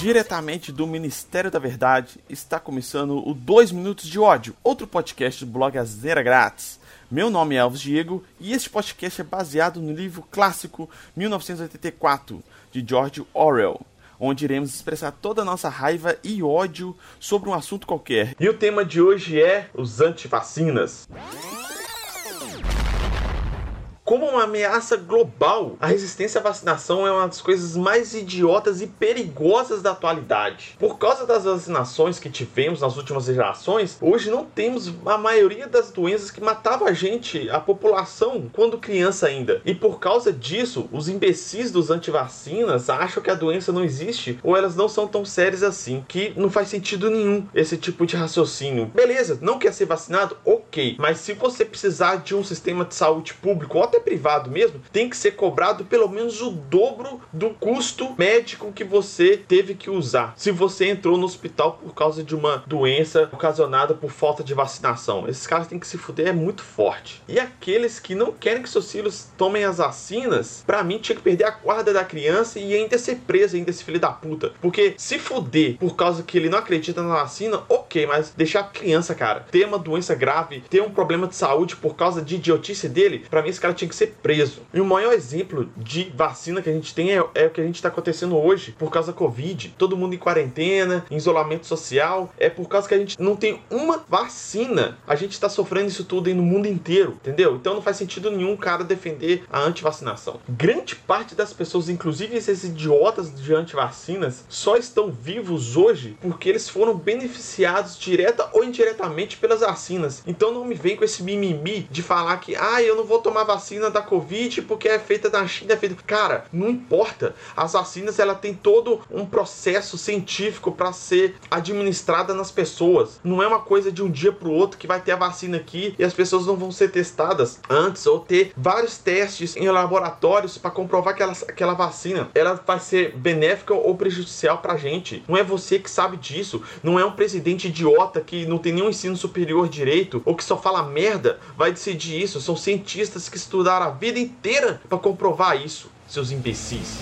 Diretamente do Ministério da Verdade, está começando o 2 Minutos de Ódio, outro podcast do blog Azera Grátis. Meu nome é Alves Diego e este podcast é baseado no livro clássico 1984, de George Orwell, onde iremos expressar toda a nossa raiva e ódio sobre um assunto qualquer. E o tema de hoje é os antivacinas. Como uma ameaça global, a resistência à vacinação é uma das coisas mais idiotas e perigosas da atualidade. Por causa das vacinações que tivemos nas últimas gerações, hoje não temos a maioria das doenças que matava a gente, a população, quando criança ainda. E por causa disso, os imbecis dos antivacinas acham que a doença não existe ou elas não são tão sérias assim, que não faz sentido nenhum esse tipo de raciocínio. Beleza, não quer ser vacinado? Ok, mas se você precisar de um sistema de saúde público ou até privado mesmo, tem que ser cobrado pelo menos o dobro do custo médico que você teve que usar. Se você entrou no hospital por causa de uma doença ocasionada por falta de vacinação, esses caras têm que se fuder, é muito forte. E aqueles que não querem que seus filhos tomem as vacinas, para mim tinha que perder a guarda da criança e ainda ser preso ainda esse filho da puta. Porque se fuder por causa que ele não acredita na vacina, ok, mas deixar a criança, cara, ter uma doença grave, ter um problema de saúde por causa de idiotice dele, para mim esse cara tinha que ser preso. E o maior exemplo de vacina que a gente tem é, é o que a gente está acontecendo hoje por causa da Covid. Todo mundo em quarentena, em isolamento social. É por causa que a gente não tem uma vacina. A gente está sofrendo isso tudo aí no mundo inteiro, entendeu? Então não faz sentido nenhum cara defender a antivacinação. Grande parte das pessoas, inclusive esses idiotas de antivacinas, só estão vivos hoje porque eles foram beneficiados direta ou indiretamente pelas vacinas. Então não me vem com esse mimimi de falar que, ah, eu não vou tomar vacina da Covid porque é feita na China, é feita. Cara, não importa. As vacinas ela tem todo um processo científico para ser administrada nas pessoas. Não é uma coisa de um dia para o outro que vai ter a vacina aqui e as pessoas não vão ser testadas antes ou ter vários testes em laboratórios para comprovar que ela, aquela vacina ela vai ser benéfica ou prejudicial para gente. Não é você que sabe disso. Não é um presidente idiota que não tem nenhum ensino superior direito ou que só fala merda vai decidir isso. São cientistas que estudam estudar a vida inteira para comprovar isso, seus imbecis.